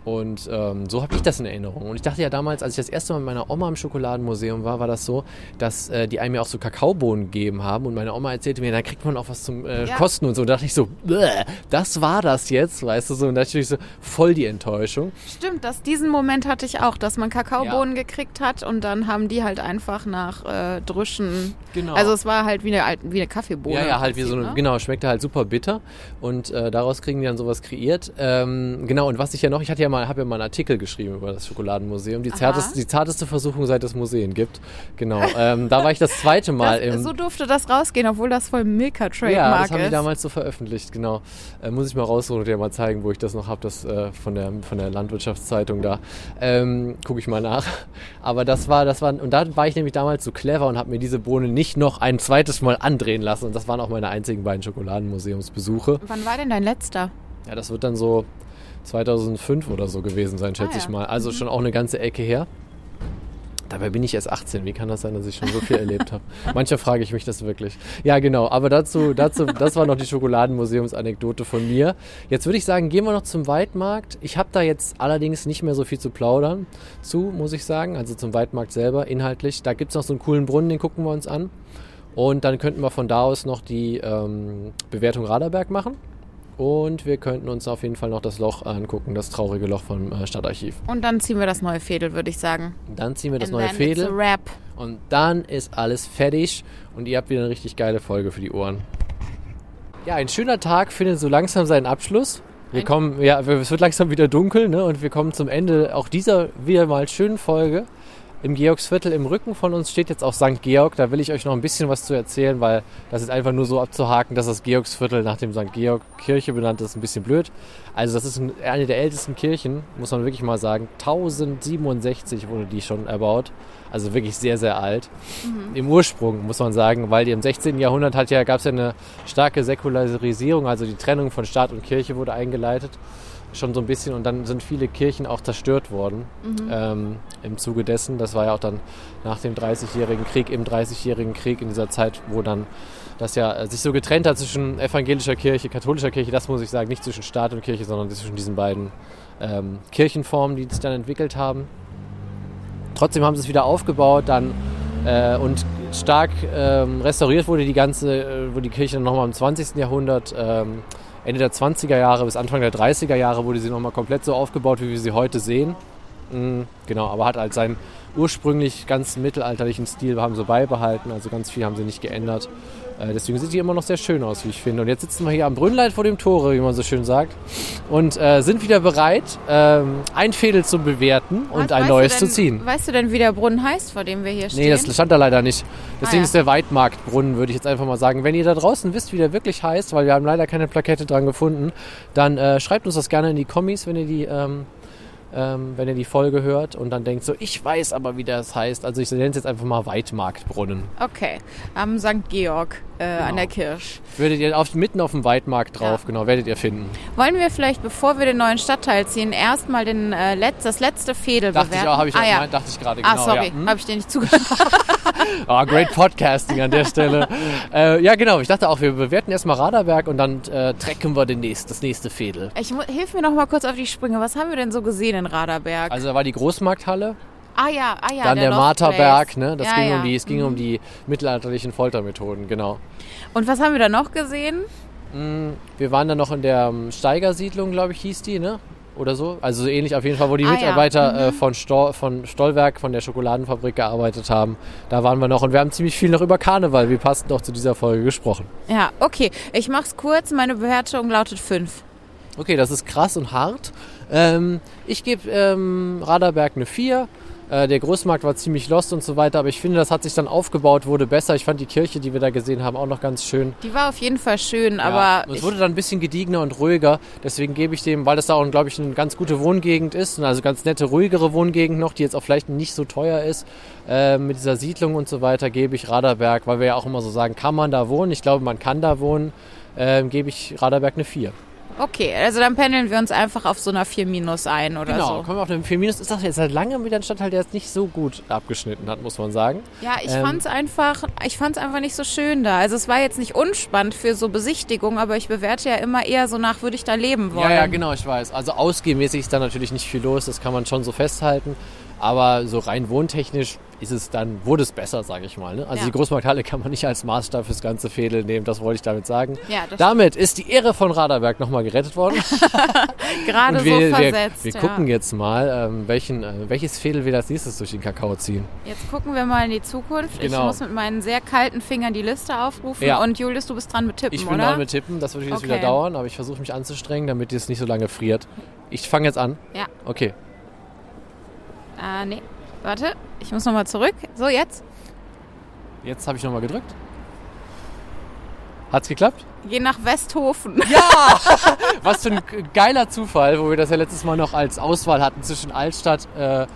Und ähm, so habe ich das in Erinnerung. Und ich dachte ja damals, als ich das erste Mal mit meiner Oma im Schokoladenmuseum war, war das so, dass äh, die einem ja auch so Kakaobohnen gegeben haben. Und meine Oma erzählte mir, da kriegt man auch was zum äh, Ja. Kosten und so. Und da dachte ich so, "Bäh, das war das jetzt, weißt du so. Und natürlich so voll die Enttäuschung. Stimmt, das, diesen Moment hatte ich auch, dass man Kakaobohnen gekriegt hat und dann haben die halt einfach nach äh, Drüschen. Genau. Also es war halt wie eine, wie eine Kaffeebohne. Ja, ja, halt wie so eine, ne? genau, schmeckte halt super bitter und äh, daraus kriegen die dann sowas kreiert. Ähm, genau, und was ich ja noch, ich hatte ja mal, habe ja mal einen Artikel geschrieben über das Schokoladenmuseum, die, zarteste, die zarteste Versuchung, seit es Museen gibt. Genau, ähm, da war ich das zweite Mal Das, im... so durfte das rausgehen, obwohl das voll Milka ja, Trademark das haben die ist. damals so veröffentlicht, genau. Äh, muss ich mal raussuchen und dir mal zeigen, wo ich das noch habe, das äh, von, der, von der Landwirtschaftszeitung da. Ähm, Gucke ich mal nach. Aber das war, das war, und da war ich nämlich damals so clever und habe mir diese Bohne nicht noch ein zweites Mal andrehen lassen. Und das waren auch meine einzigen beiden Schokoladenmuseumsbesuche. Wann war denn dein letzter? Ja, das wird dann so 2005 oder so gewesen sein, schätze Ah, ich ja. mal. Also schon auch eine ganze Ecke her. Dabei bin ich erst 18. Wie kann das sein, dass ich schon so viel erlebt habe? Manchmal frage ich mich das wirklich. Ja, genau. Aber dazu, dazu, das war noch die Schokoladenmuseumsanekdote von mir. Jetzt würde ich sagen, gehen wir noch zum Weitmarkt. Ich habe da jetzt allerdings nicht mehr so viel zu plaudern zu, muss ich sagen. Also zum Weitmarkt selber, inhaltlich. Da gibt es noch so einen coolen Brunnen, den gucken wir uns an. Und dann könnten wir von da aus noch die ähm, Bewertung Raderberg machen. Und wir könnten uns auf jeden Fall noch das Loch angucken, das traurige Loch vom äh, Stadtarchiv. Und dann ziehen wir das neue Fädel, würde ich sagen. Dann ziehen wir das And neue Fädel und dann ist alles fertig und ihr habt wieder eine richtig geile Folge für die Ohren. Ja, ein schöner Tag findet so langsam seinen Abschluss. Wir kommen, ja, es wird langsam wieder dunkel, ne? Und wir kommen zum Ende auch dieser wieder mal schönen Folge. Im Georgsviertel im Rücken von uns steht jetzt auch St. Georg. Da will ich euch noch ein bisschen was zu erzählen, weil das ist einfach nur so abzuhaken, dass das Georgsviertel nach dem St. Georg Kirche benannt ist. Ein bisschen blöd. Also das ist ein- eine der ältesten Kirchen, muss man wirklich mal sagen. 1067 wurde die schon erbaut. Also wirklich sehr, sehr alt. Im Ursprung, muss man sagen, weil die im 16. Jahrhundert hat ja, gab es ja eine starke Säkularisierung, also die Trennung von Staat und Kirche wurde eingeleitet. Schon so ein bisschen und dann sind viele Kirchen auch zerstört worden ähm, im Zuge dessen. Das war ja auch dann nach dem 30-jährigen Krieg, im 30-jährigen Krieg, in dieser Zeit, wo dann das ja äh, sich so getrennt hat zwischen evangelischer Kirche, katholischer Kirche, das muss ich sagen, nicht zwischen Staat und Kirche, sondern zwischen diesen beiden ähm, Kirchenformen, die sich dann entwickelt haben. Trotzdem haben sie es wieder aufgebaut dann äh, und stark ähm, restauriert wurde die ganze, äh, wurde die Kirche dann nochmal im 20. Jahrhundert, ähm, Ende der 20er Jahre bis Anfang der 30er Jahre wurde sie nochmal komplett so aufgebaut, wie wir sie heute sehen. Mm, genau, aber hat halt seinen ursprünglich ganz mittelalterlichen Stil haben sie beibehalten, also ganz viel haben sie nicht geändert. Äh, deswegen sieht die immer noch sehr schön aus, wie ich finde. Und jetzt sitzen wir hier am Brünnlein vor dem Tore, wie man so schön sagt, und äh, sind wieder bereit, ähm, ein Fädel zu bewerten und Was, ein neues denn, zu ziehen. Weißt du denn, wie der Brunnen heißt, vor dem wir hier stehen? Nee, das stand da leider nicht. Deswegen Ah, ja. ist der Weitmarktbrunnen, würde ich jetzt einfach mal sagen. Wenn ihr da draußen wisst, wie der wirklich heißt, weil wir haben leider keine Plakette dran gefunden, dann äh, schreibt uns das gerne in die Kommis, wenn ihr die, ähm, ähm, wenn ihr die Folge hört und dann denkt so, ich weiß aber, wie das heißt. Also ich nenne es jetzt einfach mal Weitmarktbrunnen. Okay, am St. Georg äh, an Genau. der Kirsch. Werdet ihr auf, mitten auf dem Weitmarkt drauf, Ja. genau, werdet ihr finden. Wollen wir vielleicht, bevor wir den neuen Stadtteil ziehen, erstmal den, äh, Letz-, das letzte Fädel Dachte ich bewerten? auch, habe ich ah, auch ja. gemeint, dachte ich gerade, genau. Ah, sorry, Ja. Hm? habe ich dir nicht zugehört. Ah, great Podcasting an der Stelle. äh, ja, genau. Ich dachte auch, wir bewerten erstmal Raderberg und dann äh, trecken wir den nächst, das nächste Fädel. Ich, hilf mir noch mal kurz auf die Sprünge. Was haben wir denn so gesehen in Raderberg? Also da war die Großmarkthalle, ah ja, ah ja, dann der, Lost Marterberg, ne? Das ja, ging ja. um die, es ging um die mittelalterlichen Foltermethoden, genau. Und was haben wir da noch gesehen? Mm, Wir waren dann noch in der ähm, Steigersiedlung, glaube ich, hieß die, ne? Oder so. Also so ähnlich auf jeden Fall, wo die Ah, ja. Mitarbeiter äh, von, Sto von Stollwerk, von der Schokoladenfabrik gearbeitet haben. Da waren wir noch und wir haben ziemlich viel noch über Karneval, wie passend auch zu dieser Folge gesprochen. Ja, okay. Ich mach's kurz. Meine Bewertung lautet 5. Okay, das ist krass und hart. Ähm, ich gebe ähm, Raderberg eine 4. Äh, der Großmarkt war ziemlich lost und so weiter, aber ich finde, das hat sich dann aufgebaut, wurde besser. Ich fand die Kirche, die wir da gesehen haben, auch noch ganz schön. Die war auf jeden Fall schön, Ja, aber es wurde dann ein bisschen gediegener und ruhiger. Deswegen gebe ich dem, weil das da auch, glaube ich, eine ganz gute Wohngegend ist, also ganz nette, ruhigere Wohngegend noch, die jetzt auch vielleicht nicht so teuer ist, äh, mit dieser Siedlung und so weiter, gebe ich Raderberg, weil wir ja auch immer so sagen, kann man da wohnen? Ich glaube, man kann da wohnen. Ähm, gebe ich Raderberg eine 4. okay, also dann pendeln wir uns einfach auf so einer 4 minus ein oder Genau, so. kommen wir auf den 4 Minus. Ist das jetzt seit langem wieder ein Stadtteil, der jetzt nicht so gut abgeschnitten hat, muss man sagen. Ja, ich Ähm, fand's einfach, ich fand's einfach nicht so schön da. Also es war jetzt nicht unspannend für so Besichtigung, aber ich bewerte ja immer eher so nach, würde ich da leben wollen. Ja, ja, genau, ich weiß. Also ausgehmäßig ist da natürlich nicht viel los, das kann man schon so festhalten. Aber so rein wohntechnisch ist es dann, wurde es besser, sage ich mal. Ne? Also Ja. die Großmarkthalle kann man nicht als Maßstab fürs ganze Fädel nehmen, das wollte ich damit sagen. Ja, Damit ist die Ehre von Raderberg nochmal gerettet worden. gerade wir, so wir, versetzt. wir ja. gucken jetzt mal, ähm, welchen, äh, welches Fädel wir als nächstes durch den Kakao ziehen. Jetzt gucken wir mal in die Zukunft. Ich Genau. muss mit meinen sehr kalten Fingern die Liste aufrufen. Ja. Und Julius, du bist dran mit Tippen, Ich bin oder? dran mit Tippen, das wird jetzt Okay. wieder dauern, aber ich versuche mich anzustrengen, damit es nicht so lange friert. Ich fange jetzt an. Ja. Okay. Ah, nee. Warte, ich muss nochmal zurück. So, jetzt. Jetzt habe ich nochmal gedrückt. Hat's geklappt? Geh nach Westhofen. Ja! Was für ein geiler Zufall, wo wir das ja letztes Mal noch als Auswahl hatten zwischen Altstadt, äh,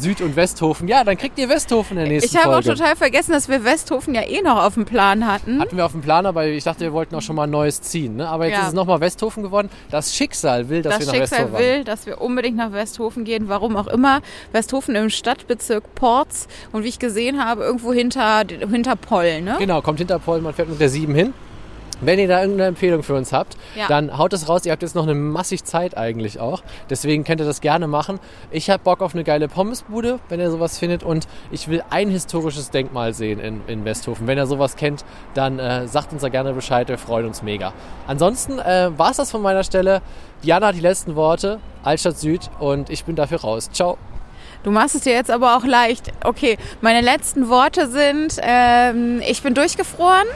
Süd- und Westhofen. Ja, dann kriegt ihr Westhofen in der nächsten Ich habe auch Folge. total vergessen, dass wir Westhofen ja eh noch auf dem Plan hatten. Hatten wir auf dem Plan, aber ich dachte, wir wollten auch schon mal ein neues ziehen. Ne? Aber jetzt Ja. ist es nochmal Westhofen geworden. Das Schicksal will, dass das wir nach Schicksal Westhofen will, dass wir unbedingt nach Westhofen gehen, warum auch immer. Westhofen im Stadtbezirk Porz und wie ich gesehen habe, irgendwo hinter, hinter Poll, ne? Genau, kommt hinter Polen, man fährt mit der 7 hin. Wenn ihr da irgendeine Empfehlung für uns habt, Ja. dann haut es raus. Ihr habt jetzt noch eine massig Zeit eigentlich auch. Deswegen könnt ihr das gerne machen. Ich habe Bock auf eine geile Pommesbude, wenn ihr sowas findet. Und ich will ein historisches Denkmal sehen in, in Westhofen. Wenn ihr sowas kennt, dann äh, sagt uns da gerne Bescheid. Wir freuen uns mega. Ansonsten äh, war es das von meiner Stelle. Diana hat die letzten Worte. Altstadt Süd. Und ich bin dafür raus. Ciao. Du machst es dir jetzt aber auch leicht. Okay, meine letzten Worte sind, ähm, ich bin durchgefroren.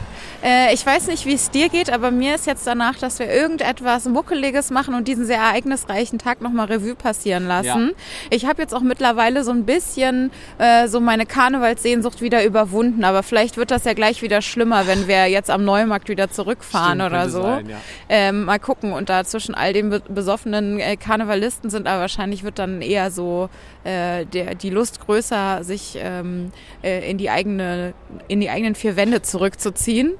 Äh, ich weiß nicht, wie es dir geht, aber mir ist jetzt danach, dass wir irgendetwas Muckeliges machen und diesen sehr ereignisreichen Tag nochmal Revue passieren lassen. Ich habe jetzt auch mittlerweile so ein bisschen äh, so meine Karnevalssehnsucht wieder überwunden, aber vielleicht wird das ja gleich wieder schlimmer, wenn wir jetzt am Neumarkt wieder zurückfahren Stimmt, oder so. sein, ja. Ähm, mal gucken. Und da zwischen all den be besoffenen äh, Karnevalisten sind, aber wahrscheinlich wird dann eher so äh, der, die Lust größer, sich ähm, äh, in die eigene, in die eigenen vier Wände zurückzuziehen.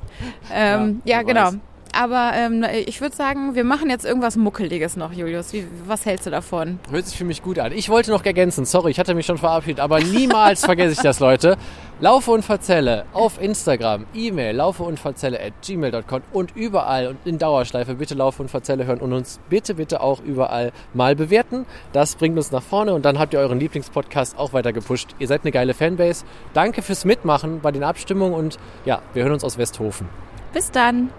Ähm, Ja, ja, genau. weiß. Aber ähm, ich würde sagen, wir machen jetzt irgendwas Muckeliges noch, Julius. Wie, was hältst du davon? Hört sich für mich gut an. Ich wollte noch ergänzen, sorry, ich hatte mich schon verabschiedet, aber niemals vergesse ich das, Leute. Laufe und Verzelle auf Instagram, E-Mail, laufe und Verzelle at gmail.com und überall und in Dauerschleife bitte Laufe und Verzelle hören und uns bitte, bitte auch überall mal bewerten. Das bringt uns nach vorne und dann habt ihr euren Lieblingspodcast auch weiter gepusht. Ihr seid eine geile Fanbase. Danke fürs Mitmachen bei den Abstimmungen und ja, wir hören uns aus Westhofen. Bis dann.